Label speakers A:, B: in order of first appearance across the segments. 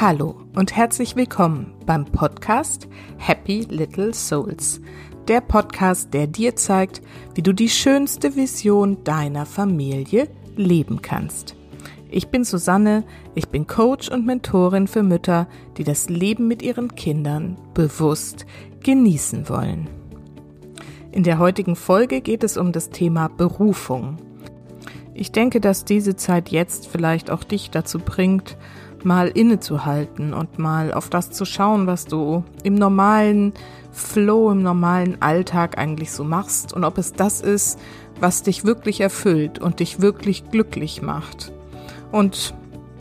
A: Hallo und herzlich willkommen beim Podcast Happy Little Souls. Der Podcast, der dir zeigt, wie du die schönste Vision deiner Familie leben kannst. Ich bin Susanne, ich bin Coach und Mentorin für Mütter, die das Leben mit ihren Kindern bewusst genießen wollen. In der heutigen Folge geht es um das Thema Berufung. Ich denke, dass diese Zeit jetzt vielleicht auch dich dazu bringt, mal innezuhalten und mal auf das zu schauen, was du im normalen Flow, im normalen Alltag eigentlich so machst und ob es das ist, was dich wirklich erfüllt und dich wirklich glücklich macht. Und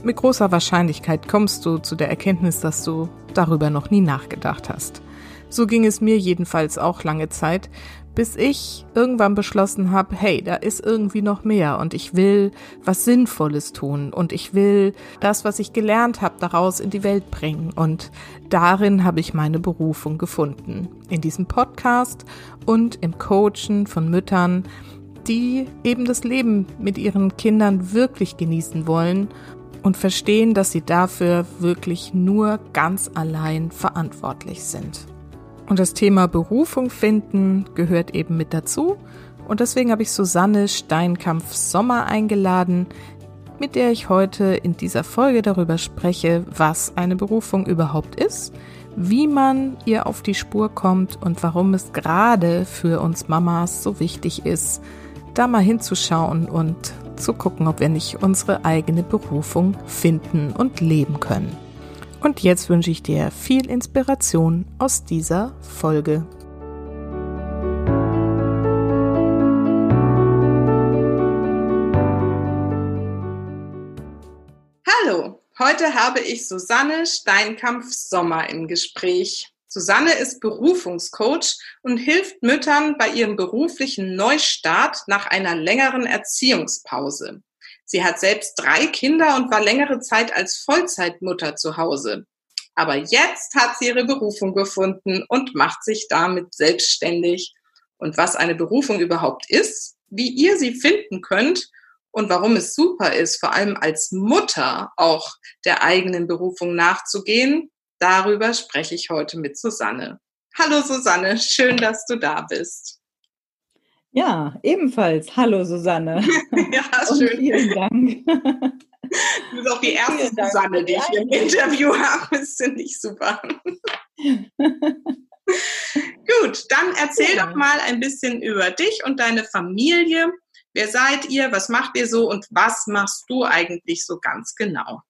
A: mit großer Wahrscheinlichkeit kommst du zu der Erkenntnis, dass du darüber noch nie nachgedacht hast. So ging es mir jedenfalls auch lange Zeit, bis ich irgendwann beschlossen habe, hey, da ist irgendwie noch mehr und ich will was Sinnvolles tun und ich will das, was ich gelernt habe, daraus in die Welt bringen. Und darin habe ich meine Berufung gefunden. In diesem Podcast und im Coachen von Müttern, die eben das Leben mit ihren Kindern wirklich genießen wollen und verstehen, dass sie dafür wirklich nur ganz allein verantwortlich sind. Und das Thema Berufung finden gehört eben mit dazu. Und deswegen habe ich Susanne Steinkampf-Sommer eingeladen, mit der ich heute in dieser Folge darüber spreche, was eine Berufung überhaupt ist, wie man ihr auf die Spur kommt und warum es gerade für uns Mamas so wichtig ist, da mal hinzuschauen und zu gucken, ob wir nicht unsere eigene Berufung finden und leben können. Und jetzt wünsche ich dir viel Inspiration aus dieser Folge.
B: Hallo, heute habe ich Susanne Steinkampf-Sommer im Gespräch. Susanne ist Berufungscoach und hilft Müttern bei ihrem beruflichen Neustart nach einer längeren Erziehungspause. Sie hat selbst drei Kinder und war längere Zeit als Vollzeitmutter zu Hause. Aber jetzt hat sie ihre Berufung gefunden und macht sich damit selbstständig. Und was eine Berufung überhaupt ist, wie ihr sie finden könnt und warum es super ist, vor allem als Mutter auch der eigenen Berufung nachzugehen, darüber spreche ich heute mit Susanne. Hallo Susanne, schön, dass du da bist.
C: Ja, ebenfalls. Hallo Susanne.
B: ja, schön. Und vielen Dank. Du bist auch die erste Susanne, die ich im Interview habe. Das finde ich super. Gut, dann erzähl ja. doch mal ein bisschen über dich und deine Familie. Wer seid ihr? Was macht ihr so? Und was machst du eigentlich so ganz genau?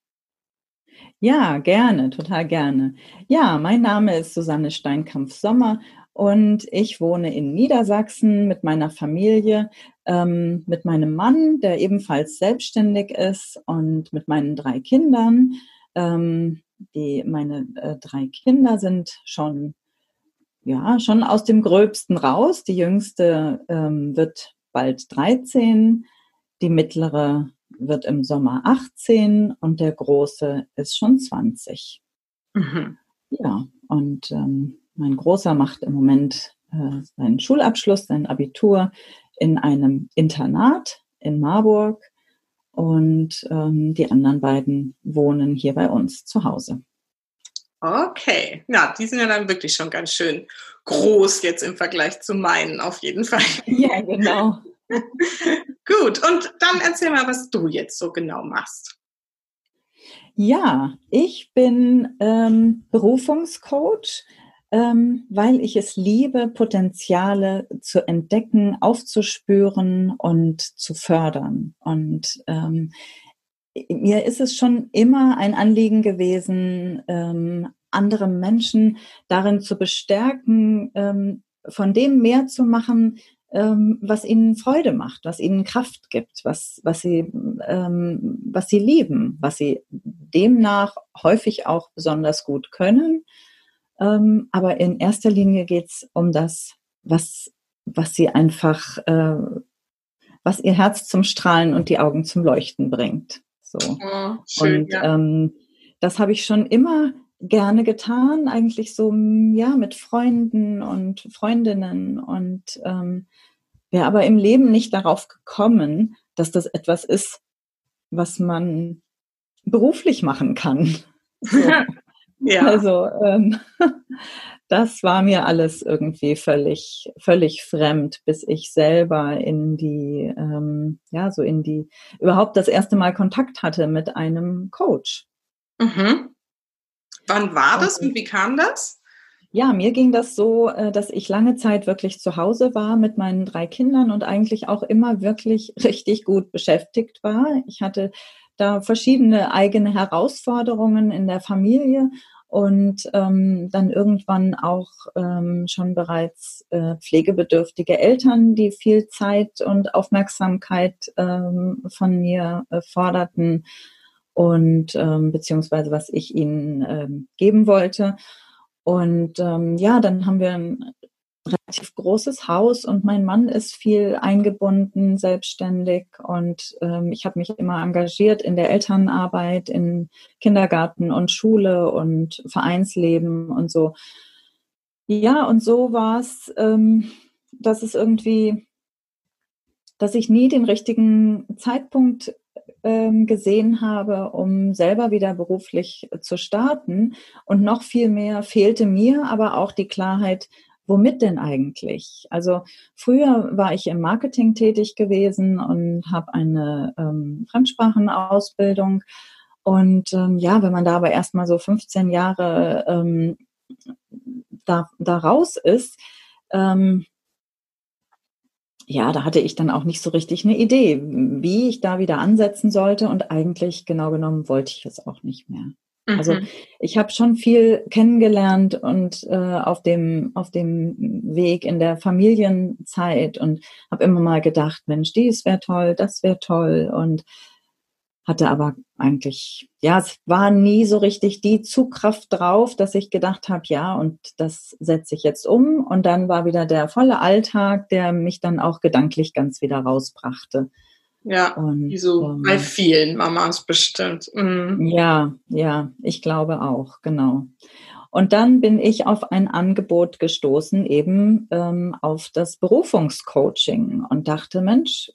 C: Ja, gerne, total gerne. Ja, mein Name ist Susanne Steinkampf-Sommer und ich wohne in Niedersachsen mit meiner Familie, ähm, mit meinem Mann, der ebenfalls selbstständig ist und mit meinen drei Kindern. Ähm, die, meine äh, drei Kinder sind schon, ja, schon aus dem Gröbsten raus. Die jüngste ähm, wird bald 13, die mittlere wird im Sommer 18 und der große ist schon 20. Mhm. Ja, und ähm, mein Großer macht im Moment äh, seinen Schulabschluss, sein Abitur in einem Internat in Marburg und ähm, die anderen beiden wohnen hier bei uns zu Hause.
B: Okay, ja, die sind ja dann wirklich schon ganz schön groß jetzt im Vergleich zu meinen, auf jeden Fall.
C: Ja, genau.
B: Gut, und dann erzähl mal, was du jetzt so genau machst.
C: Ja, ich bin ähm, Berufungscoach ähm, weil ich es liebe, Potenziale zu entdecken, aufzuspüren und zu fördern. Und ähm, mir ist es schon immer ein Anliegen gewesen, ähm, andere Menschen darin zu bestärken, ähm, von dem mehr zu machen, ähm, was ihnen Freude macht, was ihnen Kraft gibt, was, was, sie, ähm, was sie lieben, was sie demnach häufig auch besonders gut können ähm, aber in erster Linie geht es um das, was, was sie einfach, äh, was ihr Herz zum Strahlen und die Augen zum Leuchten bringt. So. Oh, schön, und ja. ähm, das habe ich schon immer gerne getan, eigentlich so ja mit Freunden und Freundinnen und ähm, wäre aber im Leben nicht darauf gekommen, dass das etwas ist, was man beruflich machen kann. So. Ja. Also ähm, das war mir alles irgendwie völlig, völlig fremd, bis ich selber in die, ähm, ja, so in die, überhaupt das erste Mal Kontakt hatte mit einem Coach.
B: Mhm. Wann war das und wie kam das?
C: Ja, mir ging das so, äh, dass ich lange Zeit wirklich zu Hause war mit meinen drei Kindern und eigentlich auch immer wirklich richtig gut beschäftigt war. Ich hatte da verschiedene eigene Herausforderungen in der Familie und ähm, dann irgendwann auch ähm, schon bereits äh, pflegebedürftige Eltern, die viel Zeit und Aufmerksamkeit ähm, von mir äh, forderten und ähm, beziehungsweise was ich ihnen ähm, geben wollte. Und ähm, ja, dann haben wir ein relativ großes Haus und mein Mann ist viel eingebunden, selbstständig und ähm, ich habe mich immer engagiert in der Elternarbeit, in Kindergarten und Schule und Vereinsleben und so. Ja, und so war es, ähm, dass es irgendwie, dass ich nie den richtigen Zeitpunkt ähm, gesehen habe, um selber wieder beruflich zu starten. Und noch viel mehr fehlte mir aber auch die Klarheit, womit denn eigentlich? Also früher war ich im Marketing tätig gewesen und habe eine ähm, Fremdsprachenausbildung. Und ähm, ja, wenn man da aber erstmal so 15 Jahre ähm, da, da raus ist, ähm, ja, da hatte ich dann auch nicht so richtig eine Idee, wie ich da wieder ansetzen sollte. Und eigentlich genau genommen wollte ich es auch nicht mehr. Also mhm. ich habe schon viel kennengelernt und äh, auf dem auf dem Weg in der Familienzeit und habe immer mal gedacht, Mensch, dies wäre toll, das wäre toll und hatte aber eigentlich ja, es war nie so richtig die Zugkraft drauf, dass ich gedacht habe, ja, und das setze ich jetzt um und dann war wieder der volle Alltag, der mich dann auch gedanklich ganz wieder rausbrachte.
B: Ja, und, wie so ähm, bei vielen Mamas bestimmt.
C: Mhm. Ja, ja, ich glaube auch, genau. Und dann bin ich auf ein Angebot gestoßen, eben ähm, auf das Berufungscoaching und dachte, Mensch,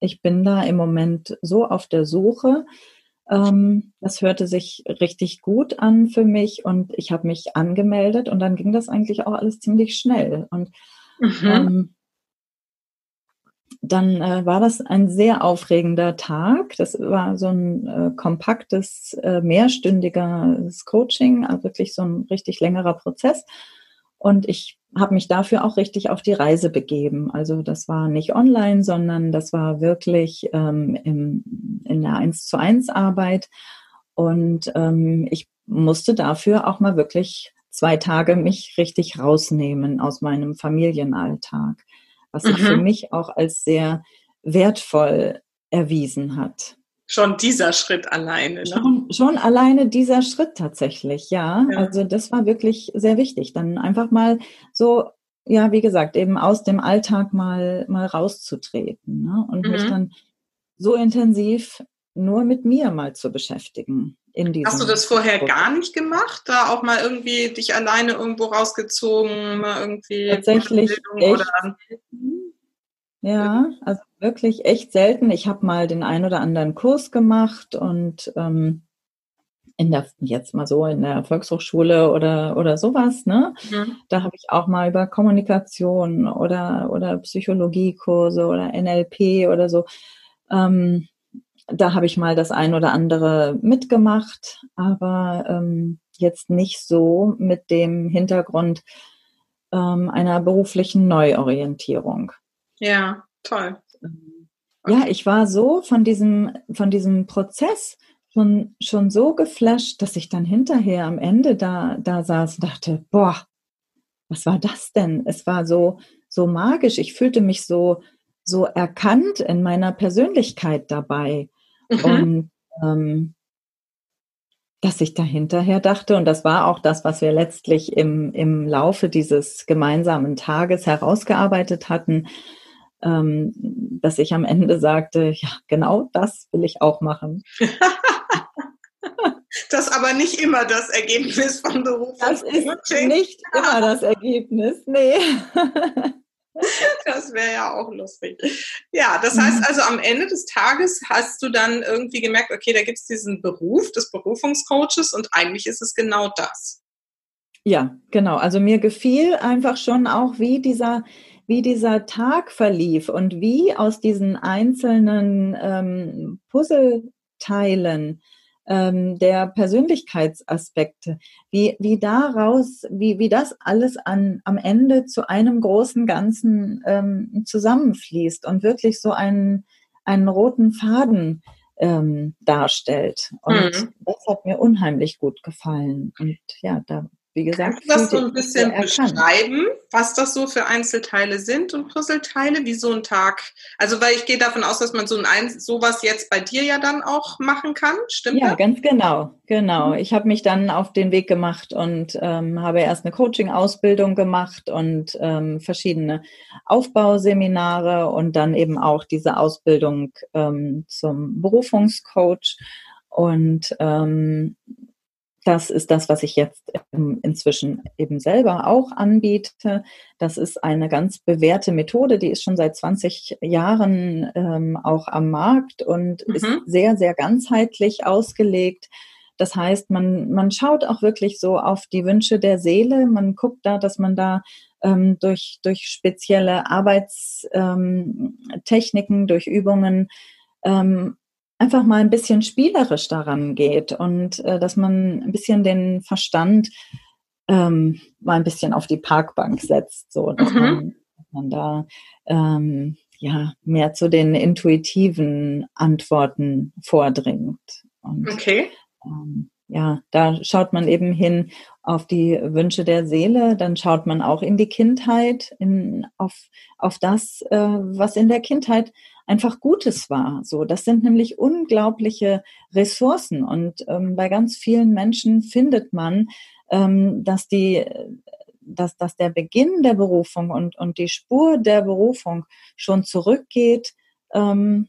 C: ich bin da im Moment so auf der Suche. Ähm, das hörte sich richtig gut an für mich und ich habe mich angemeldet und dann ging das eigentlich auch alles ziemlich schnell. Und mhm. ähm, dann äh, war das ein sehr aufregender Tag. Das war so ein äh, kompaktes, äh, mehrstündiges Coaching, also wirklich so ein richtig längerer Prozess. Und ich habe mich dafür auch richtig auf die Reise begeben. Also das war nicht online, sondern das war wirklich ähm, im, in der 1 zu 1 Arbeit. Und ähm, ich musste dafür auch mal wirklich zwei Tage mich richtig rausnehmen aus meinem Familienalltag was sich mhm. für mich auch als sehr wertvoll erwiesen hat.
B: Schon dieser Schritt alleine.
C: Ne? Schon, schon alleine dieser Schritt tatsächlich, ja. ja. Also das war wirklich sehr wichtig. Dann einfach mal so, ja, wie gesagt, eben aus dem Alltag mal, mal rauszutreten ne? und mhm. mich dann so intensiv nur mit mir mal zu beschäftigen.
B: Hast du das vorher Produkt. gar nicht gemacht? Da auch mal irgendwie dich alleine irgendwo rausgezogen, mal irgendwie
C: tatsächlich echt, oder ja, also wirklich echt selten. Ich habe mal den ein oder anderen Kurs gemacht und ähm, in der jetzt mal so in der Volkshochschule oder oder sowas, ne? Mhm. Da habe ich auch mal über Kommunikation oder oder Psychologiekurse oder NLP oder so ähm, da habe ich mal das ein oder andere mitgemacht, aber ähm, jetzt nicht so mit dem Hintergrund ähm, einer beruflichen Neuorientierung.
B: Ja, toll.
C: Ähm, okay. Ja, ich war so von diesem, von diesem Prozess schon, schon so geflasht, dass ich dann hinterher am Ende da, da saß und dachte, boah, was war das denn? Es war so, so magisch. Ich fühlte mich so, so erkannt in meiner Persönlichkeit dabei. Mhm. Und ähm, dass ich da hinterher dachte, und das war auch das, was wir letztlich im, im Laufe dieses gemeinsamen Tages herausgearbeitet hatten, ähm, dass ich am Ende sagte, ja, genau das will ich auch machen.
B: das aber nicht immer das Ergebnis vom Beruf.
C: Das ist nicht immer das Ergebnis, nee.
B: Das wäre ja auch lustig. Ja, das heißt mhm. also, am Ende des Tages hast du dann irgendwie gemerkt, okay, da gibt es diesen Beruf des Berufungscoaches und eigentlich ist es genau das.
C: Ja, genau. Also mir gefiel einfach schon auch, wie dieser, wie dieser Tag verlief und wie aus diesen einzelnen ähm, Puzzleteilen ähm, der Persönlichkeitsaspekte, wie, wie daraus, wie, wie das alles an, am Ende zu einem großen Ganzen ähm, zusammenfließt und wirklich so einen, einen roten Faden ähm, darstellt. Und mhm. das hat mir unheimlich gut gefallen. Und ja, da wie gesagt,
B: Kannst du das so ein bisschen beschreiben, was das so für Einzelteile sind und Puzzleteile, wie so ein Tag? Also, weil ich gehe davon aus, dass man so ein sowas jetzt bei dir ja dann auch machen kann, stimmt
C: Ja, das? ganz genau, genau. Mhm. Ich habe mich dann auf den Weg gemacht und ähm, habe erst eine Coaching-Ausbildung gemacht und ähm, verschiedene Aufbauseminare und dann eben auch diese Ausbildung ähm, zum Berufungscoach und ähm, das ist das, was ich jetzt inzwischen eben selber auch anbiete. Das ist eine ganz bewährte Methode, die ist schon seit 20 Jahren ähm, auch am Markt und mhm. ist sehr, sehr ganzheitlich ausgelegt. Das heißt, man, man schaut auch wirklich so auf die Wünsche der Seele. Man guckt da, dass man da ähm, durch, durch spezielle Arbeitstechniken, ähm, durch Übungen ähm, einfach mal ein bisschen spielerisch daran geht und äh, dass man ein bisschen den Verstand ähm, mal ein bisschen auf die Parkbank setzt, so dass, mhm. man, man, da ähm, ja mehr zu den intuitiven Antworten vordringt.
B: Und, okay.
C: Ähm, ja, da schaut man eben hin auf die Wünsche der Seele, dann schaut man auch in die Kindheit, in, auf, auf das, äh, was in der Kindheit einfach Gutes war. So, das sind nämlich unglaubliche Ressourcen und ähm, bei ganz vielen Menschen findet man, ähm, dass die dass, dass der Beginn der Berufung und, und die Spur der Berufung schon zurückgeht ähm,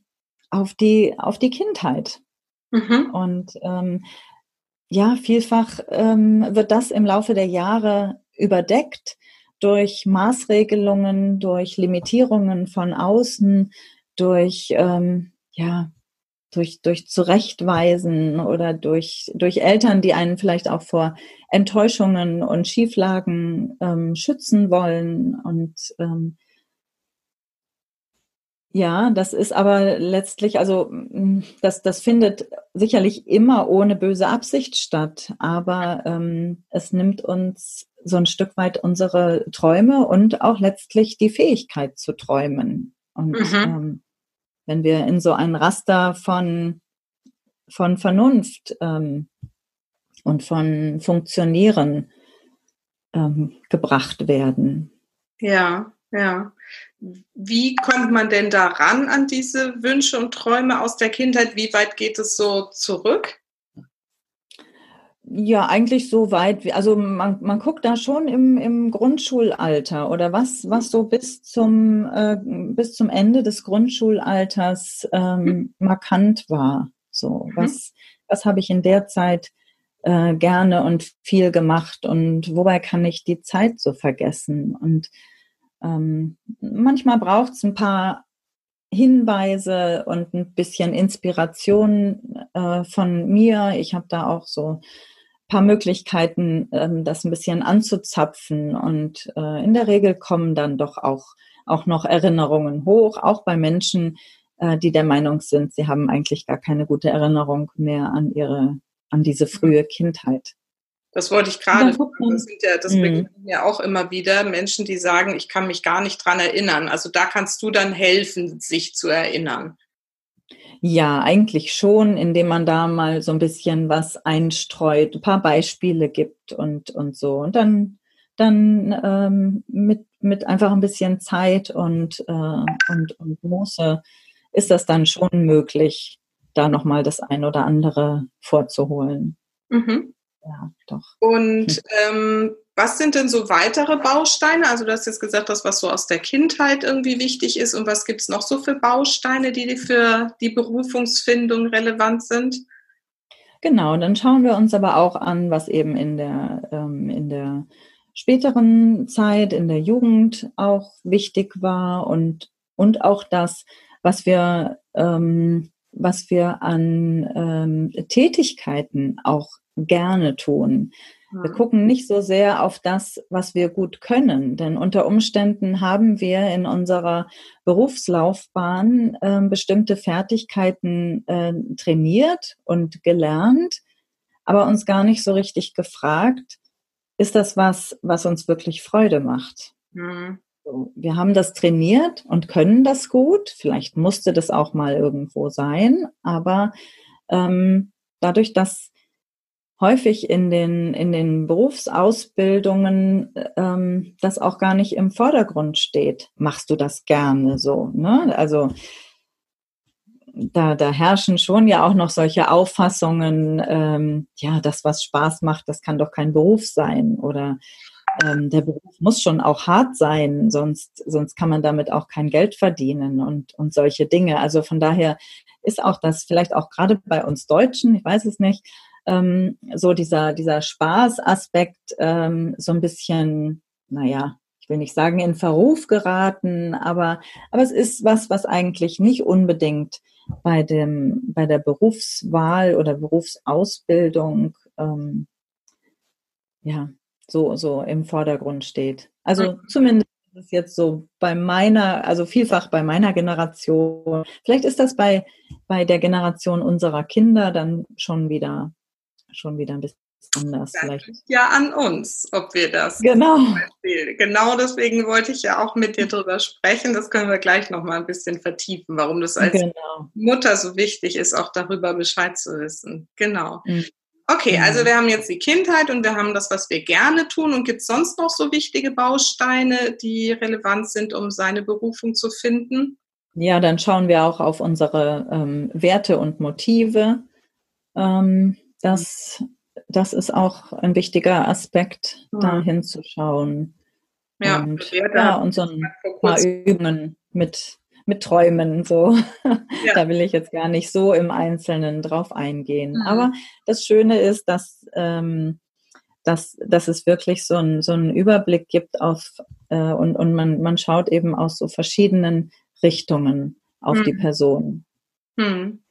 C: auf, die, auf die Kindheit. Mhm. Und ähm, ja, vielfach ähm, wird das im Laufe der Jahre überdeckt durch Maßregelungen, durch Limitierungen von außen, durch, ähm, ja, durch, durch Zurechtweisen oder durch, durch Eltern, die einen vielleicht auch vor Enttäuschungen und Schieflagen ähm, schützen wollen. Und ähm, ja, das ist aber letztlich, also mm, das, das findet sicherlich immer ohne böse Absicht statt, aber ähm, es nimmt uns so ein Stück weit unsere Träume und auch letztlich die Fähigkeit zu träumen. Und mhm. ähm, wenn wir in so ein Raster von, von Vernunft ähm, und von Funktionieren ähm, gebracht werden.
B: Ja, ja. Wie kommt man denn daran an diese Wünsche und Träume aus der Kindheit? Wie weit geht es so zurück?
C: Ja, eigentlich so weit. Also man, man guckt da schon im, im Grundschulalter oder was, was so bis zum, äh, bis zum Ende des Grundschulalters ähm, mhm. markant war. So, mhm. was, was habe ich in der Zeit äh, gerne und viel gemacht und wobei kann ich die Zeit so vergessen? Und ähm, manchmal braucht es ein paar Hinweise und ein bisschen Inspiration äh, von mir. Ich habe da auch so paar Möglichkeiten, ähm, das ein bisschen anzuzapfen. Und äh, in der Regel kommen dann doch auch, auch noch Erinnerungen hoch, auch bei Menschen, äh, die der Meinung sind, sie haben eigentlich gar keine gute Erinnerung mehr an ihre, an diese frühe Kindheit.
B: Das wollte ich gerade. Das, sind ja, das mhm. ja auch immer wieder Menschen, die sagen, ich kann mich gar nicht dran erinnern. Also da kannst du dann helfen, sich zu erinnern.
C: Ja, eigentlich schon, indem man da mal so ein bisschen was einstreut, ein paar Beispiele gibt und, und so. Und dann, dann ähm, mit, mit einfach ein bisschen Zeit und, äh, und, und Muße ist das dann schon möglich, da nochmal das ein oder andere vorzuholen.
B: Mhm. Ja, doch. Und ähm, was sind denn so weitere Bausteine? Also du hast jetzt gesagt, das, was so aus der Kindheit irgendwie wichtig ist. Und was gibt es noch so für Bausteine, die für die Berufungsfindung relevant sind?
C: Genau, dann schauen wir uns aber auch an, was eben in der, ähm, in der späteren Zeit, in der Jugend auch wichtig war und, und auch das, was wir, ähm, was wir an ähm, Tätigkeiten auch gerne tun. Wir gucken nicht so sehr auf das, was wir gut können, denn unter Umständen haben wir in unserer Berufslaufbahn äh, bestimmte Fertigkeiten äh, trainiert und gelernt, aber uns gar nicht so richtig gefragt, ist das was, was uns wirklich Freude macht? Mhm. Wir haben das trainiert und können das gut. Vielleicht musste das auch mal irgendwo sein, aber ähm, dadurch, dass häufig in den, in den Berufsausbildungen ähm, das auch gar nicht im Vordergrund steht. Machst du das gerne so? Ne? Also da, da herrschen schon ja auch noch solche Auffassungen, ähm, ja, das, was Spaß macht, das kann doch kein Beruf sein. Oder ähm, der Beruf muss schon auch hart sein, sonst, sonst kann man damit auch kein Geld verdienen und, und solche Dinge. Also von daher ist auch das vielleicht auch gerade bei uns Deutschen, ich weiß es nicht, ähm, so dieser, dieser Spaßaspekt ähm, so ein bisschen, naja, ich will nicht sagen in Verruf geraten, aber, aber es ist was, was eigentlich nicht unbedingt bei dem, bei der Berufswahl oder Berufsausbildung, ähm, ja, so, so im Vordergrund steht. Also zumindest ist es jetzt so bei meiner, also vielfach bei meiner Generation. Vielleicht ist das bei, bei der Generation unserer Kinder dann schon wieder schon wieder ein bisschen anders.
B: Das vielleicht. liegt ja an uns, ob wir das.
C: Genau.
B: Genau deswegen wollte ich ja auch mit dir drüber sprechen. Das können wir gleich noch mal ein bisschen vertiefen, warum das als genau. Mutter so wichtig ist, auch darüber Bescheid zu wissen. Genau. Mhm. Okay, also wir haben jetzt die Kindheit und wir haben das, was wir gerne tun. Und gibt es sonst noch so wichtige Bausteine, die relevant sind, um seine Berufung zu finden?
C: Ja, dann schauen wir auch auf unsere ähm, Werte und Motive. Ähm, das, das ist auch ein wichtiger Aspekt, mhm. da hinzuschauen. Ja, und, ja, und so ein paar Übungen mit, mit Träumen, so. Ja. da will ich jetzt gar nicht so im Einzelnen drauf eingehen. Mhm. Aber das Schöne ist, dass, ähm, dass, dass es wirklich so, ein, so einen Überblick gibt auf äh, und, und man, man schaut eben aus so verschiedenen Richtungen auf mhm. die Person.
B: Mhm.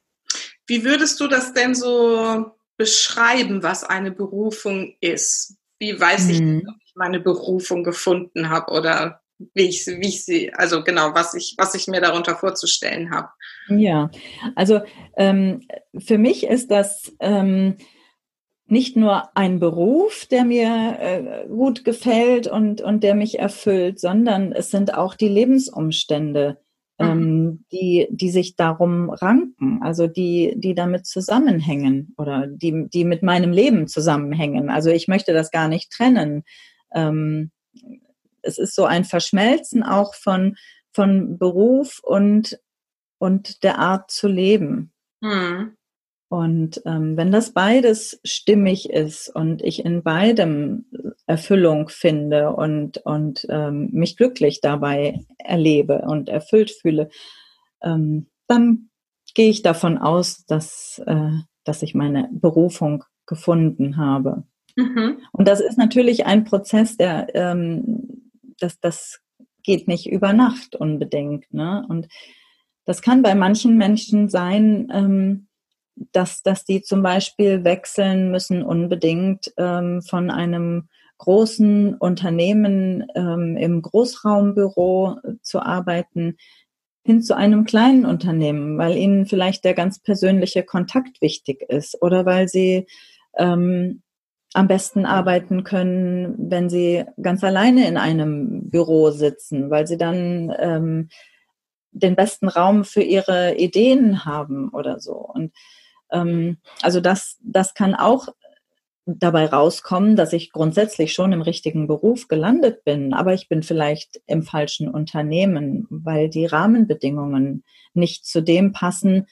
B: Wie würdest du das denn so beschreiben, was eine Berufung ist? Wie weiß ich, mhm. ob ich meine Berufung gefunden habe oder wie ich, wie ich sie, also genau, was ich, was ich mir darunter vorzustellen habe.
C: Ja, also ähm, für mich ist das ähm, nicht nur ein Beruf, der mir äh, gut gefällt und, und der mich erfüllt, sondern es sind auch die Lebensumstände. Ähm, die, die sich darum ranken, also die, die damit zusammenhängen oder die, die mit meinem Leben zusammenhängen. Also ich möchte das gar nicht trennen. Ähm, es ist so ein Verschmelzen auch von, von Beruf und, und der Art zu leben. Mhm. Und ähm, wenn das beides stimmig ist und ich in beidem Erfüllung finde und, und ähm, mich glücklich dabei erlebe und erfüllt fühle, ähm, dann gehe ich davon aus, dass, äh, dass ich meine Berufung gefunden habe. Mhm. Und das ist natürlich ein Prozess, der ähm, das, das geht nicht über Nacht unbedingt. Ne? Und das kann bei manchen Menschen sein, ähm, dass, dass die zum Beispiel wechseln müssen unbedingt ähm, von einem großen Unternehmen ähm, im Großraumbüro zu arbeiten hin zu einem kleinen Unternehmen, weil ihnen vielleicht der ganz persönliche Kontakt wichtig ist oder weil sie ähm, am besten arbeiten können, wenn sie ganz alleine in einem Büro sitzen, weil sie dann ähm, den besten Raum für ihre Ideen haben oder so. Und ähm, also das, das kann auch dabei rauskommen, dass ich grundsätzlich schon im richtigen Beruf gelandet bin, aber ich bin vielleicht im falschen Unternehmen, weil die Rahmenbedingungen nicht zu dem passen,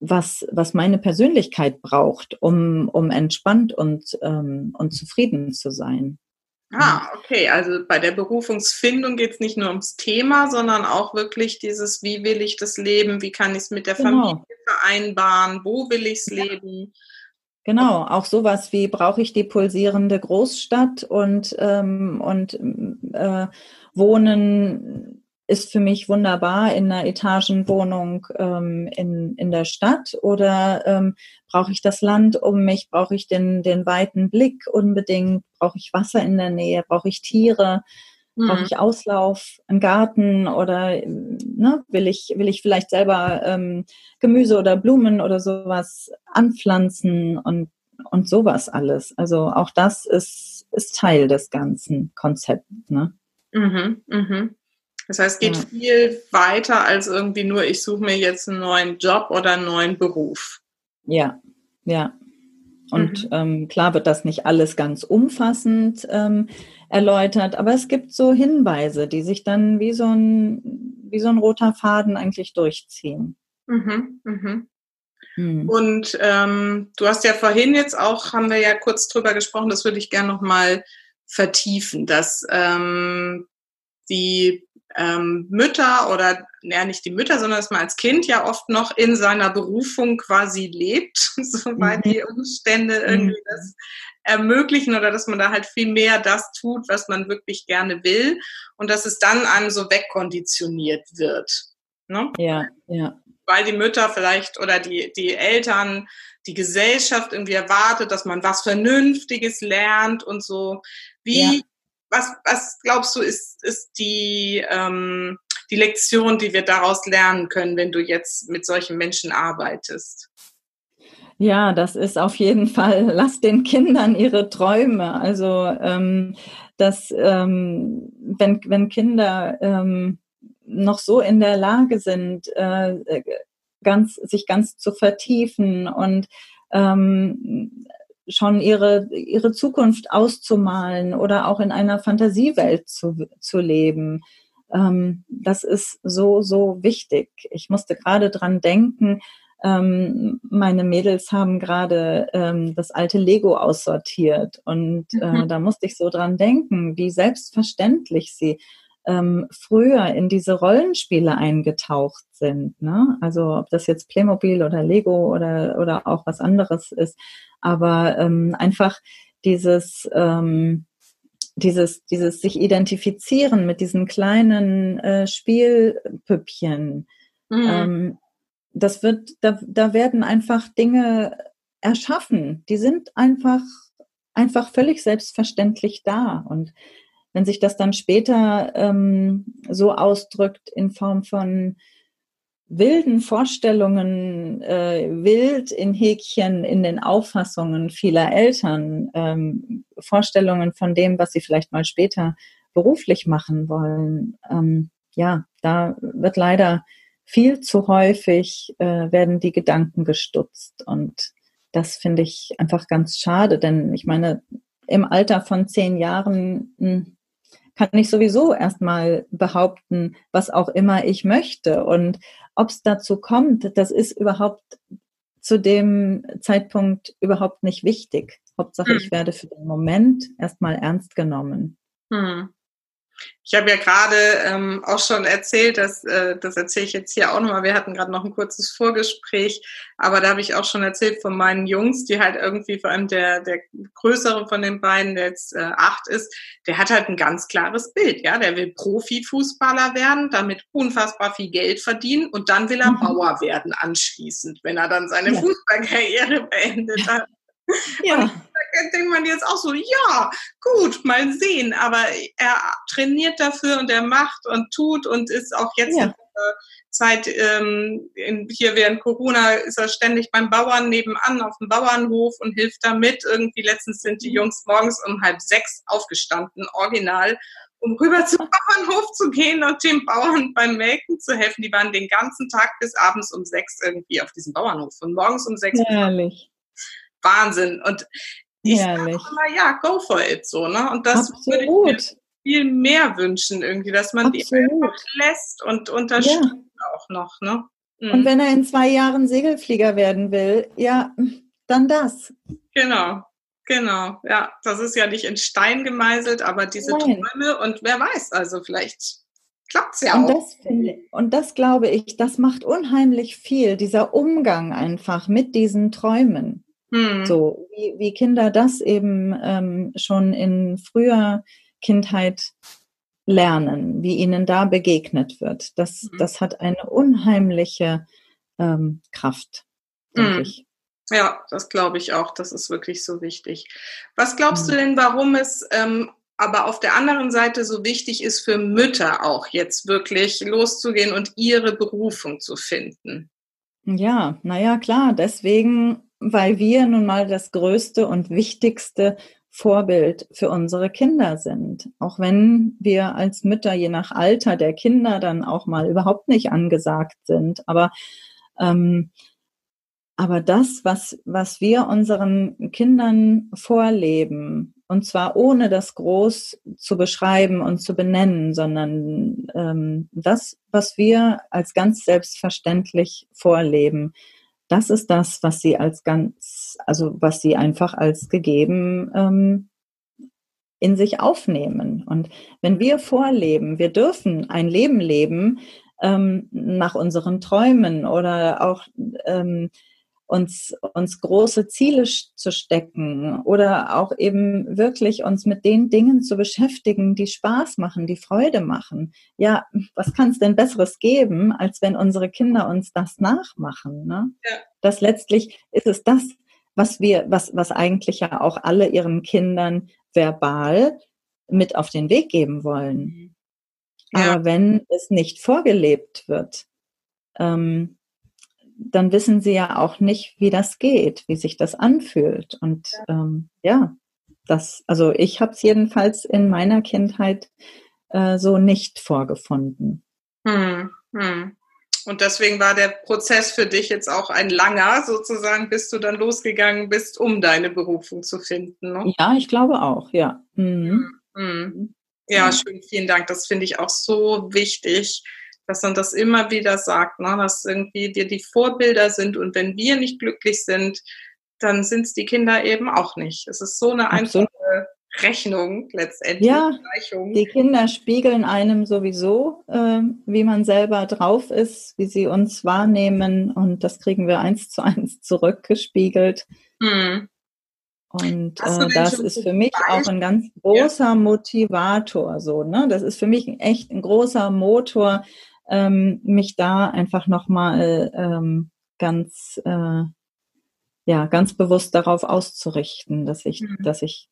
C: was, was meine Persönlichkeit braucht, um, um entspannt und, ähm, und zufrieden zu sein.
B: Ah, okay. Also bei der Berufungsfindung geht es nicht nur ums Thema, sondern auch wirklich dieses, wie will ich das leben, wie kann ich es mit der genau. Familie vereinbaren, wo will ich es leben.
C: Genau, auch sowas wie brauche ich die pulsierende Großstadt und, ähm, und äh, Wohnen ist für mich wunderbar in einer Etagenwohnung ähm, in, in der Stadt oder ähm, brauche ich das Land um mich, brauche ich den, den weiten Blick unbedingt, brauche ich Wasser in der Nähe, brauche ich Tiere, mhm. brauche ich Auslauf, einen Garten oder ne, will, ich, will ich vielleicht selber ähm, Gemüse oder Blumen oder sowas anpflanzen und, und sowas alles. Also auch das ist, ist Teil des ganzen Konzepts. Ne?
B: Mhm, mhm. Das heißt, es geht ja. viel weiter als irgendwie nur, ich suche mir jetzt einen neuen Job oder einen neuen Beruf.
C: Ja, ja. Und mhm. ähm, klar wird das nicht alles ganz umfassend ähm, erläutert, aber es gibt so Hinweise, die sich dann wie so ein, wie so ein roter Faden eigentlich durchziehen.
B: Mhm, mhm. Mhm. Und ähm, du hast ja vorhin jetzt auch, haben wir ja kurz drüber gesprochen, das würde ich gerne nochmal vertiefen, dass ähm, die ähm, Mütter oder ja nicht die Mütter, sondern dass man als Kind ja oft noch in seiner Berufung quasi lebt, soweit mhm. die Umstände irgendwie mhm. das ermöglichen oder dass man da halt viel mehr das tut, was man wirklich gerne will und dass es dann einem so wegkonditioniert wird.
C: Ne? Ja, ja.
B: Weil die Mütter vielleicht oder die, die Eltern, die Gesellschaft irgendwie erwartet, dass man was Vernünftiges lernt und so. Wie ja was, was glaubst du, ist, ist die, ähm, die Lektion, die wir daraus lernen können, wenn du jetzt mit solchen Menschen arbeitest?
C: Ja, das ist auf jeden Fall, lass den Kindern ihre Träume. Also, ähm, dass, ähm, wenn, wenn Kinder ähm, noch so in der Lage sind, äh, ganz, sich ganz zu vertiefen und ähm, schon ihre, ihre Zukunft auszumalen oder auch in einer Fantasiewelt zu, zu leben. Ähm, das ist so, so wichtig. Ich musste gerade dran denken, ähm, meine Mädels haben gerade ähm, das alte Lego aussortiert und äh, mhm. da musste ich so dran denken, wie selbstverständlich sie ähm, früher in diese Rollenspiele eingetaucht sind. Ne? Also ob das jetzt Playmobil oder Lego oder, oder auch was anderes ist. Aber ähm, einfach dieses, ähm, dieses, dieses sich identifizieren mit diesen kleinen äh, Spielpüppchen. Mhm. Ähm, das wird, da, da werden einfach Dinge erschaffen. Die sind einfach, einfach völlig selbstverständlich da. Und wenn sich das dann später ähm, so ausdrückt in Form von wilden Vorstellungen, äh, wild in Häkchen in den Auffassungen vieler Eltern, ähm, Vorstellungen von dem, was sie vielleicht mal später beruflich machen wollen, ähm, ja, da wird leider viel zu häufig äh, werden die Gedanken gestutzt. Und das finde ich einfach ganz schade, denn ich meine, im Alter von zehn Jahren hm, kann ich sowieso erstmal behaupten, was auch immer ich möchte. Und ob es dazu kommt, das ist überhaupt zu dem Zeitpunkt überhaupt nicht wichtig. Hauptsache, hm. ich werde für den Moment erstmal ernst genommen. Hm.
B: Ich habe ja gerade ähm, auch schon erzählt, dass, äh, das erzähle ich jetzt hier auch nochmal, wir hatten gerade noch ein kurzes Vorgespräch, aber da habe ich auch schon erzählt von meinen Jungs, die halt irgendwie, vor allem der, der größere von den beiden, der jetzt äh, acht ist, der hat halt ein ganz klares Bild, ja, der will Profifußballer werden, damit unfassbar viel Geld verdienen und dann will er mhm. Bauer werden anschließend, wenn er dann seine ja. Fußballkarriere beendet hat. Ja. Und denkt man jetzt auch so, ja, gut, mal sehen. Aber er trainiert dafür und er macht und tut und ist auch jetzt ja. in der Zeit, ähm, in, hier während Corona, ist er ständig beim Bauern nebenan auf dem Bauernhof und hilft da mit. Irgendwie letztens sind die Jungs morgens um halb sechs aufgestanden, original, um rüber zum Bauernhof zu gehen und dem Bauern beim Melken zu helfen. Die waren den ganzen Tag bis abends um sechs irgendwie auf diesem Bauernhof. Von morgens um sechs.
C: Herrlich.
B: Wahnsinn. Und ich sage immer, ja, go for it, so, ne? Und das Absolut. würde ich mir viel mehr wünschen, irgendwie, dass man Absolut. die einfach lässt und unterstützt ja. auch noch, ne?
C: Mhm. Und wenn er in zwei Jahren Segelflieger werden will, ja, dann das.
B: Genau. Genau, ja, das ist ja nicht in Stein gemeißelt, aber diese Nein. Träume und wer weiß, also vielleicht klappt es ja
C: und auch. Das finde, und das glaube ich, das macht unheimlich viel, dieser Umgang einfach mit diesen Träumen. Hm. So, wie, wie Kinder das eben ähm, schon in früher Kindheit lernen, wie ihnen da begegnet wird. Das, hm. das hat eine unheimliche ähm, Kraft, denke hm. ich.
B: Ja, das glaube ich auch. Das ist wirklich so wichtig. Was glaubst hm. du denn, warum es ähm, aber auf der anderen Seite so wichtig ist für Mütter auch jetzt wirklich loszugehen und ihre Berufung zu finden?
C: Ja, naja, klar. Deswegen, weil wir nun mal das größte und wichtigste Vorbild für unsere Kinder sind. Auch wenn wir als Mütter je nach Alter der Kinder dann auch mal überhaupt nicht angesagt sind. Aber, ähm, aber das, was, was wir unseren Kindern vorleben, und zwar ohne das groß zu beschreiben und zu benennen, sondern ähm, das, was wir als ganz selbstverständlich vorleben, das ist das, was sie als ganz, also was sie einfach als gegeben ähm, in sich aufnehmen. Und wenn wir vorleben, wir dürfen ein Leben leben ähm, nach unseren Träumen oder auch ähm, uns, uns große Ziele zu stecken oder auch eben wirklich uns mit den Dingen zu beschäftigen, die Spaß machen, die Freude machen. Ja, was kann es denn Besseres geben, als wenn unsere Kinder uns das nachmachen? Ne? Ja. Das letztlich ist es das, was wir, was, was eigentlich ja auch alle ihren Kindern verbal mit auf den Weg geben wollen. Mhm. Ja. Aber wenn es nicht vorgelebt wird, ähm, dann wissen sie ja auch nicht, wie das geht, wie sich das anfühlt. Und ja, ähm, ja das, also ich habe es jedenfalls in meiner Kindheit äh, so nicht vorgefunden.
B: Hm, hm. Und deswegen war der Prozess für dich jetzt auch ein langer, sozusagen, bis du dann losgegangen bist, um deine Berufung zu finden. Ne?
C: Ja, ich glaube auch, ja. Mhm.
B: Mhm. Ja, schön, vielen Dank. Das finde ich auch so wichtig, dass man das immer wieder sagt, ne? dass irgendwie wir die Vorbilder sind und wenn wir nicht glücklich sind, dann sind es die Kinder eben auch nicht. Es ist so eine Absolut. einfache Rechnung letztendlich.
C: Ja, Gleichung. die Kinder spiegeln einem sowieso, äh, wie man selber drauf ist, wie sie uns wahrnehmen und das kriegen wir eins zu eins zurückgespiegelt. Hm. Und äh, das ist für mich auch ein ganz großer ja. Motivator. So, ne? Das ist für mich echt ein großer Motor, ähm, mich da einfach nochmal ähm, ganz, äh, ja, ganz bewusst darauf auszurichten, dass ich, mhm. dass ich,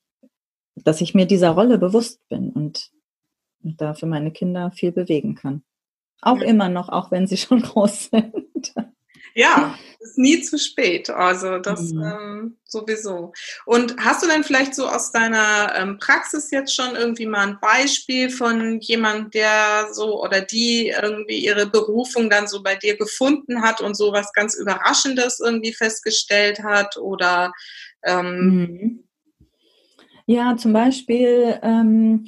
C: dass ich mir dieser Rolle bewusst bin und, und da für meine Kinder viel bewegen kann. Auch ja. immer noch, auch wenn sie schon groß sind.
B: Ja, ist nie zu spät. Also das mhm. ähm, sowieso. Und hast du denn vielleicht so aus deiner ähm, Praxis jetzt schon irgendwie mal ein Beispiel von jemand, der so oder die irgendwie ihre Berufung dann so bei dir gefunden hat und so was ganz Überraschendes irgendwie festgestellt hat oder ähm,
C: mhm. ja, zum Beispiel ähm,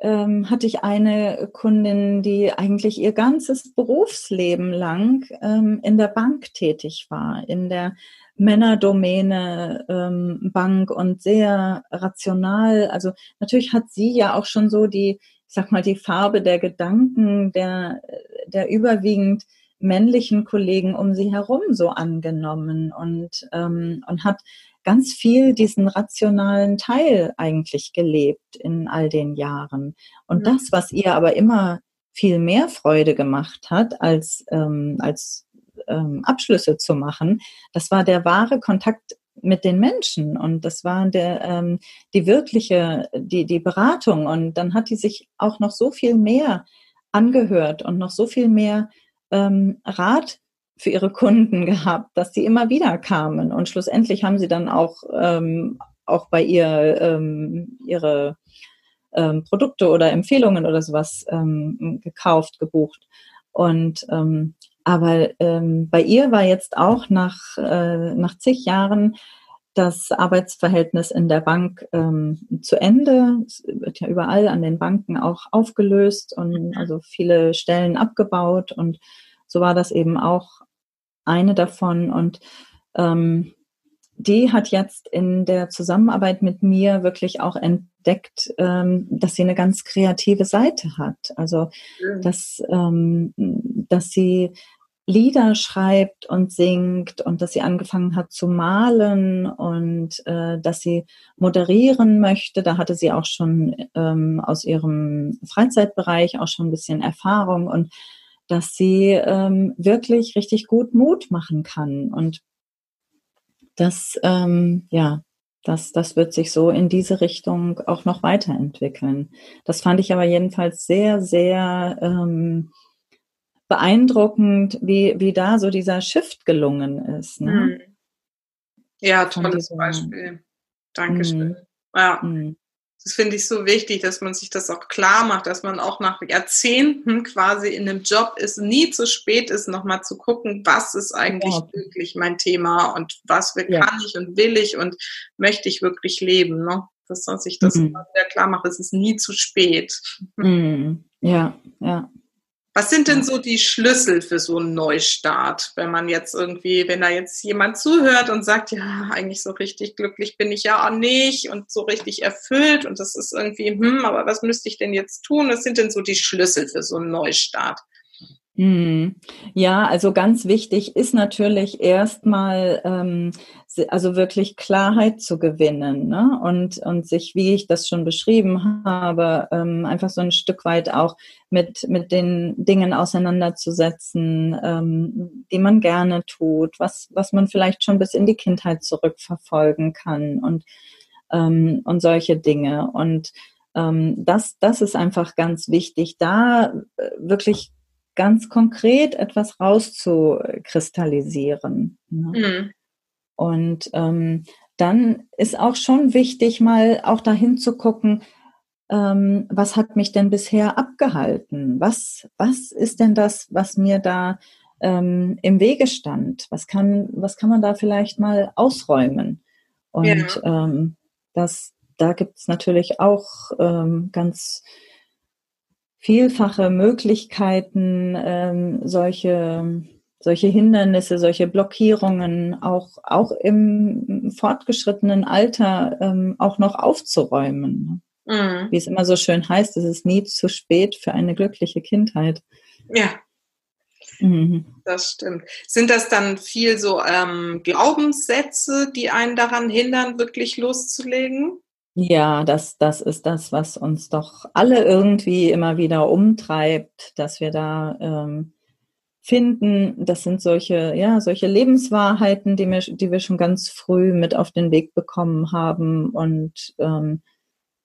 C: ähm, hatte ich eine Kundin, die eigentlich ihr ganzes Berufsleben lang ähm, in der Bank tätig war, in der Männerdomäne ähm, Bank und sehr rational. Also natürlich hat sie ja auch schon so die, ich sag mal, die Farbe der Gedanken der, der überwiegend männlichen Kollegen um sie herum so angenommen und, ähm, und hat ganz viel diesen rationalen Teil eigentlich gelebt in all den Jahren. Und das, was ihr aber immer viel mehr Freude gemacht hat, als, ähm, als ähm, Abschlüsse zu machen, das war der wahre Kontakt mit den Menschen und das war der, ähm, die wirkliche, die, die Beratung. Und dann hat die sich auch noch so viel mehr angehört und noch so viel mehr ähm, Rat für ihre Kunden gehabt, dass sie immer wieder kamen. Und schlussendlich haben sie dann auch, ähm, auch bei ihr ähm, ihre ähm, Produkte oder Empfehlungen oder sowas ähm, gekauft, gebucht. Und ähm, aber ähm, bei ihr war jetzt auch nach, äh, nach zig Jahren das Arbeitsverhältnis in der Bank ähm, zu Ende. Es wird ja überall an den Banken auch aufgelöst und also viele Stellen abgebaut. Und so war das eben auch eine davon und ähm, die hat jetzt in der Zusammenarbeit mit mir wirklich auch entdeckt, ähm, dass sie eine ganz kreative Seite hat. Also, dass, ähm, dass sie Lieder schreibt und singt und dass sie angefangen hat zu malen und äh, dass sie moderieren möchte. Da hatte sie auch schon ähm, aus ihrem Freizeitbereich auch schon ein bisschen Erfahrung und dass sie ähm, wirklich richtig gut Mut machen kann. Und das, ähm, ja, das, das wird sich so in diese Richtung auch noch weiterentwickeln. Das fand ich aber jedenfalls sehr, sehr ähm, beeindruckend, wie, wie da so dieser Shift gelungen ist. Ne?
B: Mhm. Ja, tolles Beispiel. Dankeschön. Mhm. Ja. Mhm. Das finde ich so wichtig, dass man sich das auch klar macht, dass man auch nach Jahrzehnten quasi in einem Job ist, nie zu spät ist, nochmal zu gucken, was ist eigentlich ja. wirklich mein Thema und was kann ja. ich und will ich und möchte ich wirklich leben. Ne? Dass man sich das mhm. immer wieder klar macht, es ist nie zu spät.
C: Mhm. Ja, ja.
B: Was sind denn so die Schlüssel für so einen Neustart, wenn man jetzt irgendwie, wenn da jetzt jemand zuhört und sagt, ja, eigentlich so richtig glücklich bin ich ja auch nicht und so richtig erfüllt und das ist irgendwie, hm, aber was müsste ich denn jetzt tun? Was sind denn so die Schlüssel für so einen Neustart?
C: Hm. Ja, also ganz wichtig ist natürlich erstmal, ähm, also wirklich Klarheit zu gewinnen ne? und, und sich, wie ich das schon beschrieben habe, ähm, einfach so ein Stück weit auch mit, mit den Dingen auseinanderzusetzen, ähm, die man gerne tut, was, was man vielleicht schon bis in die Kindheit zurückverfolgen kann und, ähm, und solche Dinge. Und ähm, das, das ist einfach ganz wichtig, da äh, wirklich ganz konkret etwas rauszukristallisieren. Ne? Mhm. Und ähm, dann ist auch schon wichtig, mal auch dahin zu gucken, ähm, was hat mich denn bisher abgehalten? Was, was ist denn das, was mir da ähm, im Wege stand? Was kann, was kann man da vielleicht mal ausräumen? Und ja. ähm, das, da gibt es natürlich auch ähm, ganz vielfache Möglichkeiten, ähm, solche, solche Hindernisse, solche Blockierungen auch, auch im fortgeschrittenen Alter ähm, auch noch aufzuräumen. Mhm. Wie es immer so schön heißt, es ist nie zu spät für eine glückliche Kindheit.
B: Ja. Mhm. Das stimmt. Sind das dann viel so ähm, Glaubenssätze, die einen daran hindern, wirklich loszulegen?
C: Ja, das, das ist das, was uns doch alle irgendwie immer wieder umtreibt, dass wir da ähm, finden. Das sind solche, ja, solche Lebenswahrheiten, die wir, die wir schon ganz früh mit auf den Weg bekommen haben und, ähm,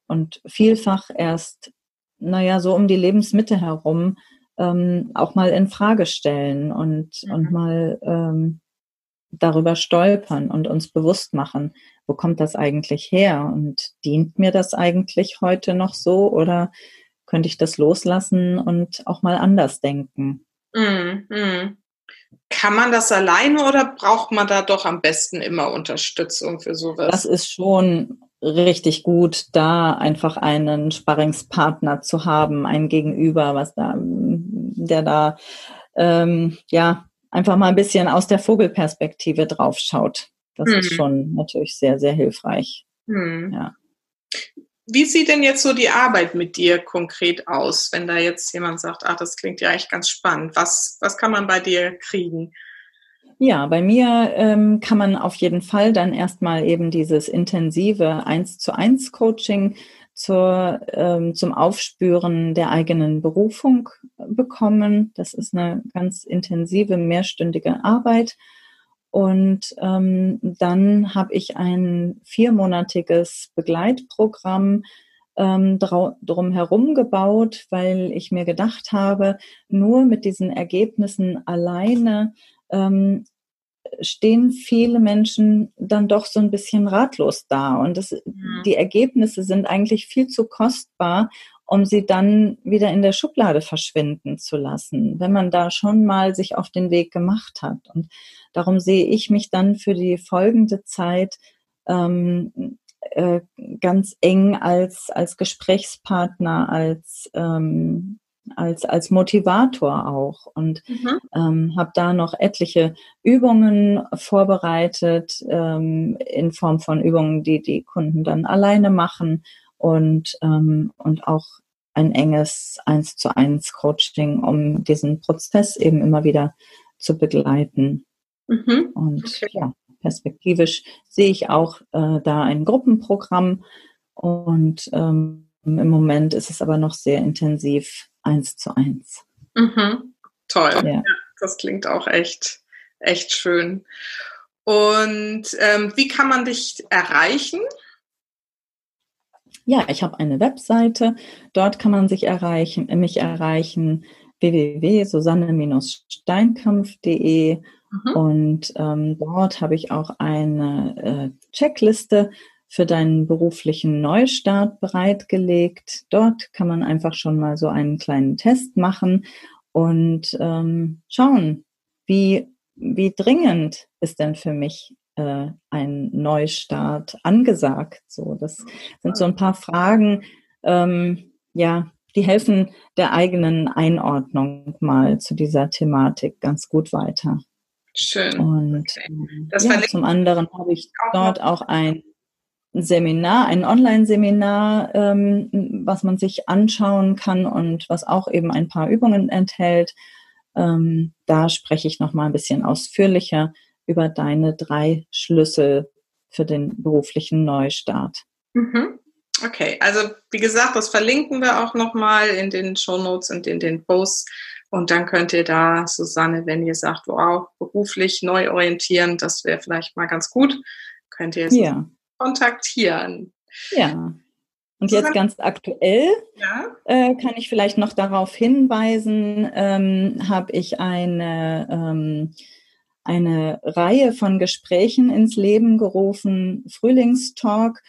C: und vielfach erst, naja, so um die Lebensmitte herum ähm, auch mal in Frage stellen und, mhm. und mal ähm, darüber stolpern und uns bewusst machen, wo kommt das eigentlich her und dient mir das eigentlich heute noch so oder könnte ich das loslassen und auch mal anders denken?
B: Mm, mm. Kann man das alleine oder braucht man da doch am besten immer Unterstützung für sowas?
C: Das ist schon richtig gut, da einfach einen Sparringspartner zu haben, ein Gegenüber, was da, der da ähm, ja einfach mal ein bisschen aus der Vogelperspektive draufschaut. Das hm. ist schon natürlich sehr, sehr hilfreich. Hm. Ja.
B: Wie sieht denn jetzt so die Arbeit mit dir konkret aus, wenn da jetzt jemand sagt, ach, das klingt ja echt ganz spannend. Was, was kann man bei dir kriegen?
C: Ja, bei mir ähm, kann man auf jeden Fall dann erstmal eben dieses intensive 1 zu 1 Coaching zur, ähm, zum Aufspüren der eigenen Berufung bekommen. Das ist eine ganz intensive, mehrstündige Arbeit. Und ähm, dann habe ich ein viermonatiges Begleitprogramm ähm, drum herum gebaut, weil ich mir gedacht habe, nur mit diesen Ergebnissen alleine ähm, stehen viele Menschen dann doch so ein bisschen ratlos da. Und das, mhm. die Ergebnisse sind eigentlich viel zu kostbar, um sie dann wieder in der Schublade verschwinden zu lassen, wenn man da schon mal sich auf den Weg gemacht hat. Und darum sehe ich mich dann für die folgende Zeit ähm, äh, ganz eng als, als Gesprächspartner, als ähm, als, als Motivator auch und mhm. ähm, habe da noch etliche Übungen vorbereitet ähm, in Form von Übungen, die die Kunden dann alleine machen und, ähm, und auch ein enges eins zu eins Coaching, um diesen Prozess eben immer wieder zu begleiten. Mhm. Und okay. ja, perspektivisch sehe ich auch äh, da ein Gruppenprogramm und ähm, im Moment ist es aber noch sehr intensiv eins zu eins.
B: Mhm. Toll. Ja. ja. das klingt auch echt, echt schön. Und ähm, wie kann man dich erreichen?
C: Ja, ich habe eine Webseite. Dort kann man sich erreichen, mich erreichen www.susanne-steinkampf.de mhm. und ähm, dort habe ich auch eine äh, Checkliste für deinen beruflichen Neustart bereitgelegt. Dort kann man einfach schon mal so einen kleinen Test machen und ähm, schauen, wie, wie dringend ist denn für mich äh, ein Neustart angesagt. So, das sind so ein paar Fragen, ähm, ja, die helfen der eigenen Einordnung mal zu dieser Thematik ganz gut weiter.
B: Schön.
C: Und okay. ja, zum anderen habe ich dort auch ein Seminar, ein Online-Seminar, ähm, was man sich anschauen kann und was auch eben ein paar Übungen enthält. Ähm, da spreche ich noch mal ein bisschen ausführlicher über deine drei Schlüssel für den beruflichen Neustart.
B: Mhm. Okay, also wie gesagt, das verlinken wir auch nochmal in den Show Notes und in den Posts. Und dann könnt ihr da, Susanne, wenn ihr sagt, wow, beruflich neu orientieren, das wäre vielleicht mal ganz gut, könnt ihr
C: ja.
B: Kontaktieren.
C: Ja. Und jetzt ganz aktuell ja? äh, kann ich vielleicht noch darauf hinweisen, ähm, habe ich eine ähm, eine Reihe von Gesprächen ins Leben gerufen, Frühlingstalk.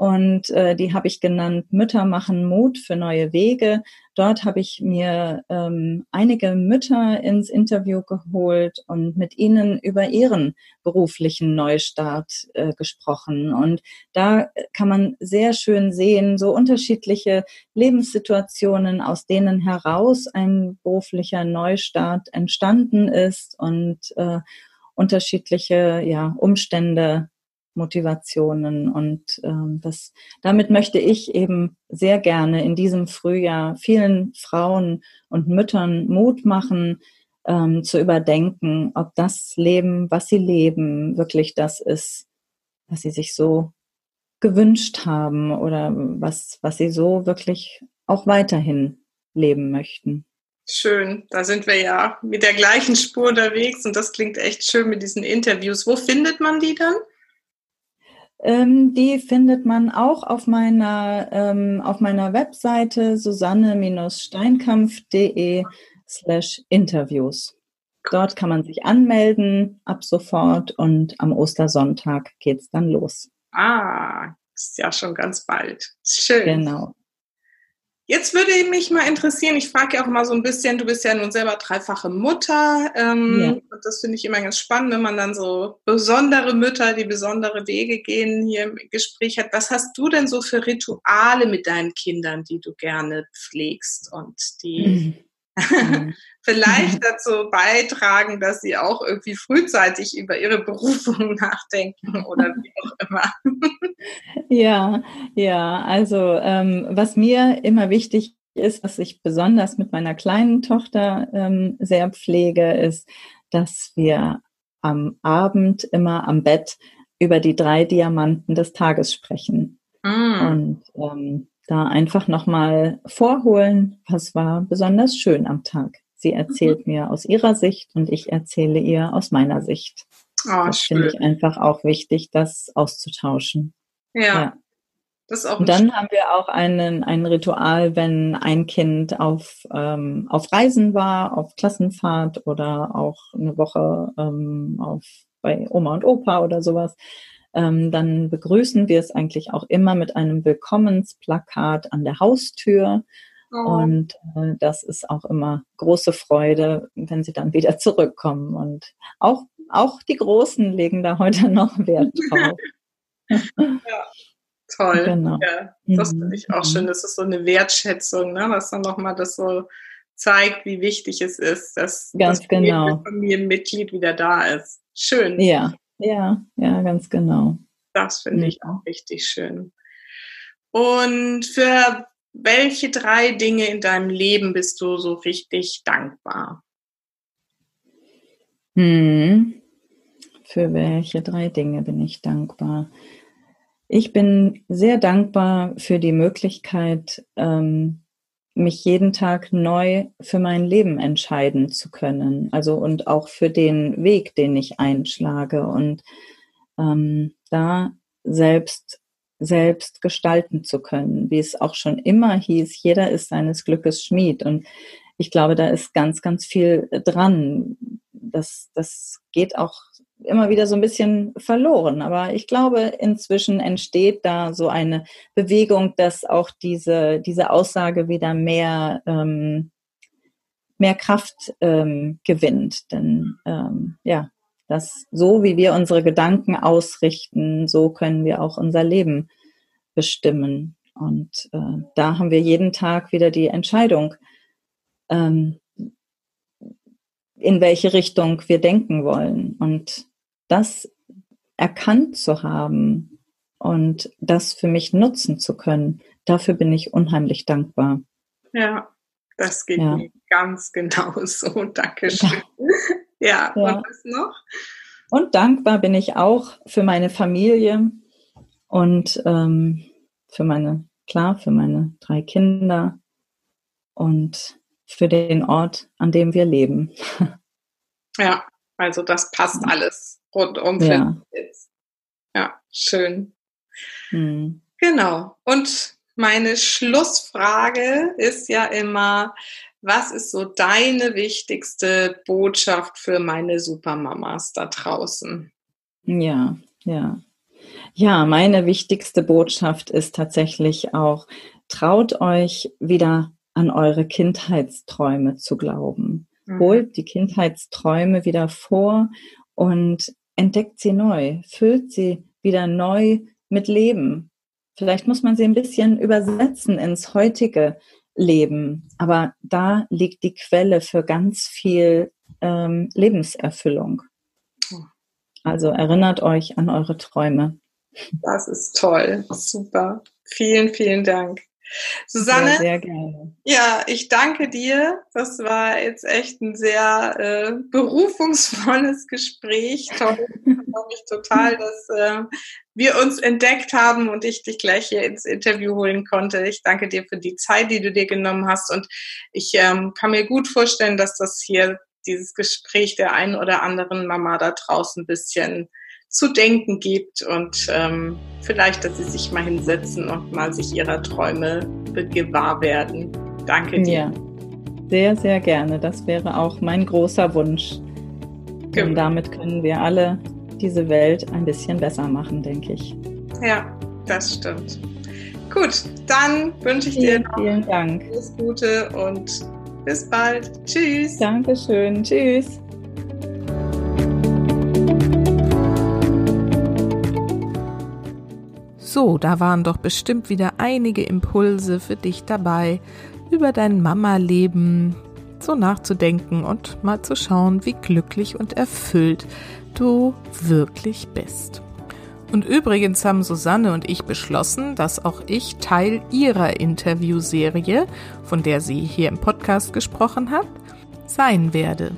C: Und äh, die habe ich genannt Mütter machen Mut für neue Wege. Dort habe ich mir ähm, einige Mütter ins Interview geholt und mit ihnen über ihren beruflichen Neustart äh, gesprochen. Und da kann man sehr schön sehen, so unterschiedliche Lebenssituationen, aus denen heraus ein beruflicher Neustart entstanden ist und äh, unterschiedliche ja, Umstände Motivationen und ähm, das damit möchte ich eben sehr gerne in diesem Frühjahr vielen Frauen und Müttern Mut machen ähm, zu überdenken, ob das Leben, was sie leben, wirklich das ist, was sie sich so gewünscht haben oder was was sie so wirklich auch weiterhin leben möchten.
B: Schön, da sind wir ja mit der gleichen Spur unterwegs und das klingt echt schön mit diesen Interviews. Wo findet man die dann?
C: Ähm, die findet man auch auf meiner, ähm, auf meiner Webseite susanne-steinkampf.de slash Interviews. Dort kann man sich anmelden ab sofort und am Ostersonntag geht es dann los.
B: Ah, ist ja schon ganz bald. Schön.
C: Genau.
B: Jetzt würde mich mal interessieren, ich frage ja auch mal so ein bisschen, du bist ja nun selber dreifache Mutter. Ähm, ja. Und das finde ich immer ganz spannend, wenn man dann so besondere Mütter, die besondere Wege gehen, hier im Gespräch hat. Was hast du denn so für Rituale mit deinen Kindern, die du gerne pflegst und die mhm. vielleicht dazu beitragen, dass sie auch irgendwie frühzeitig über ihre Berufung nachdenken oder wie auch immer?
C: Ja, ja, also ähm, was mir immer wichtig ist, was ich besonders mit meiner kleinen Tochter ähm, sehr pflege, ist, dass wir am Abend immer am Bett über die drei Diamanten des Tages sprechen. Mm. Und ähm, da einfach nochmal vorholen, was war besonders schön am Tag. Sie erzählt mhm. mir aus ihrer Sicht und ich erzähle ihr aus meiner Sicht. Oh, das finde ich einfach auch wichtig, das auszutauschen.
B: Ja. ja. Das ist auch
C: und dann haben wir auch einen, ein Ritual, wenn ein Kind auf, ähm, auf Reisen war, auf Klassenfahrt oder auch eine Woche ähm, auf, bei Oma und Opa oder sowas, ähm, dann begrüßen wir es eigentlich auch immer mit einem Willkommensplakat an der Haustür. Oh. Und äh, das ist auch immer große Freude, wenn sie dann wieder zurückkommen. Und auch, auch die Großen legen da heute noch Wert drauf.
B: ja, toll. Genau. Ja, das finde ich auch mhm. schön. Das ist so eine Wertschätzung, ne? dass dann nochmal das so zeigt, wie wichtig es ist, dass
C: ganz
B: das
C: genau.
B: Familienmitglied wieder da ist. Schön.
C: Ja, ja, ja, ganz genau.
B: Das finde ich auch richtig schön. Und für welche drei Dinge in deinem Leben bist du so richtig dankbar?
C: Hm. Für welche drei Dinge bin ich dankbar? Ich bin sehr dankbar für die Möglichkeit, ähm, mich jeden Tag neu für mein Leben entscheiden zu können. Also und auch für den Weg, den ich einschlage und ähm, da selbst selbst gestalten zu können, wie es auch schon immer hieß, jeder ist seines Glückes Schmied. Und ich glaube, da ist ganz, ganz viel dran. Das, das geht auch immer wieder so ein bisschen verloren. Aber ich glaube, inzwischen entsteht da so eine Bewegung, dass auch diese, diese Aussage wieder mehr, ähm, mehr Kraft ähm, gewinnt. Denn ähm, ja, das so wie wir unsere Gedanken ausrichten, so können wir auch unser Leben bestimmen. Und äh, da haben wir jeden Tag wieder die Entscheidung, ähm, in welche Richtung wir denken wollen. Und das erkannt zu haben und das für mich nutzen zu können, dafür bin ich unheimlich dankbar.
B: Ja, das geht ja. mir ganz genau so. Dankeschön. Ja, ja, und was noch?
C: Und dankbar bin ich auch für meine Familie und ähm, für meine, klar, für meine drei Kinder und für den Ort, an dem wir leben.
B: Ja, also das passt alles rundum ja. jetzt. Ja, schön. Hm. Genau. Und meine Schlussfrage ist ja immer, was ist so deine wichtigste Botschaft für meine Supermamas da draußen?
C: Ja, ja. Ja, meine wichtigste Botschaft ist tatsächlich auch, traut euch wieder an eure Kindheitsträume zu glauben. Mhm. Holt die Kindheitsträume wieder vor und entdeckt sie neu, füllt sie wieder neu mit Leben. Vielleicht muss man sie ein bisschen übersetzen ins heutige Leben, aber da liegt die Quelle für ganz viel ähm, Lebenserfüllung. Also erinnert euch an eure Träume.
B: Das ist toll, super. Vielen, vielen Dank. Susanne,
C: ja, sehr gerne.
B: Ja, ich danke dir. Das war jetzt echt ein sehr äh, berufungsvolles Gespräch. Toll. Ich freue mich total, dass äh, wir uns entdeckt haben und ich dich gleich hier ins Interview holen konnte. Ich danke dir für die Zeit, die du dir genommen hast. Und ich ähm, kann mir gut vorstellen, dass das hier dieses Gespräch der einen oder anderen Mama da draußen ein bisschen zu denken gibt und ähm, vielleicht, dass sie sich mal hinsetzen und mal sich ihrer Träume gewahr werden. Danke dir. Ja,
C: sehr, sehr gerne. Das wäre auch mein großer Wunsch. Genau. Und damit können wir alle diese Welt ein bisschen besser machen, denke ich.
B: Ja, das stimmt. Gut, dann wünsche ich
C: vielen,
B: dir
C: noch vielen Dank.
B: alles Gute und bis bald. Tschüss.
C: Dankeschön. Tschüss.
A: So, da waren doch bestimmt wieder einige Impulse für dich dabei, über dein Mama-Leben so nachzudenken und mal zu schauen, wie glücklich und erfüllt du wirklich bist. Und übrigens haben Susanne und ich beschlossen, dass auch ich Teil ihrer Interviewserie, von der sie hier im Podcast gesprochen hat, sein werde.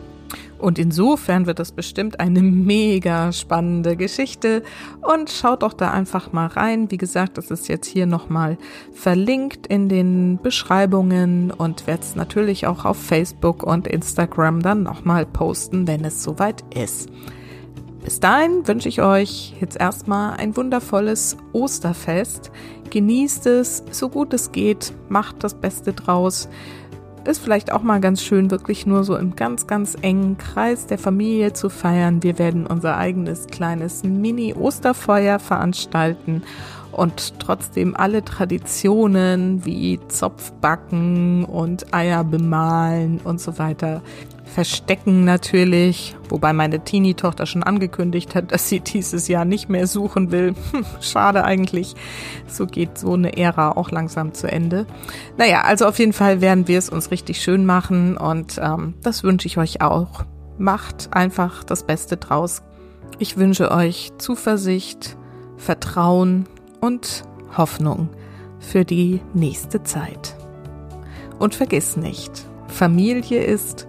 A: Und insofern wird das bestimmt eine mega spannende Geschichte. Und schaut doch da einfach mal rein. Wie gesagt, das ist jetzt hier nochmal verlinkt in den Beschreibungen und werde es natürlich auch auf Facebook und Instagram dann nochmal posten, wenn es soweit ist. Bis dahin wünsche ich euch jetzt erstmal ein wundervolles Osterfest. Genießt es, so gut es geht, macht das Beste draus. Ist vielleicht auch mal ganz schön, wirklich nur so im ganz, ganz engen Kreis der Familie zu feiern. Wir werden unser eigenes kleines Mini-Osterfeuer veranstalten und trotzdem alle Traditionen wie Zopfbacken und Eier bemalen und so weiter verstecken natürlich, wobei meine Teenie-Tochter schon angekündigt hat, dass sie dieses Jahr nicht mehr suchen will. Hm, schade eigentlich. So geht so eine Ära auch langsam zu Ende. Naja, also auf jeden Fall werden wir es uns richtig schön machen und ähm, das wünsche ich euch auch. Macht einfach das Beste draus. Ich wünsche euch Zuversicht, Vertrauen und Hoffnung für die nächste Zeit. Und vergiss nicht, Familie ist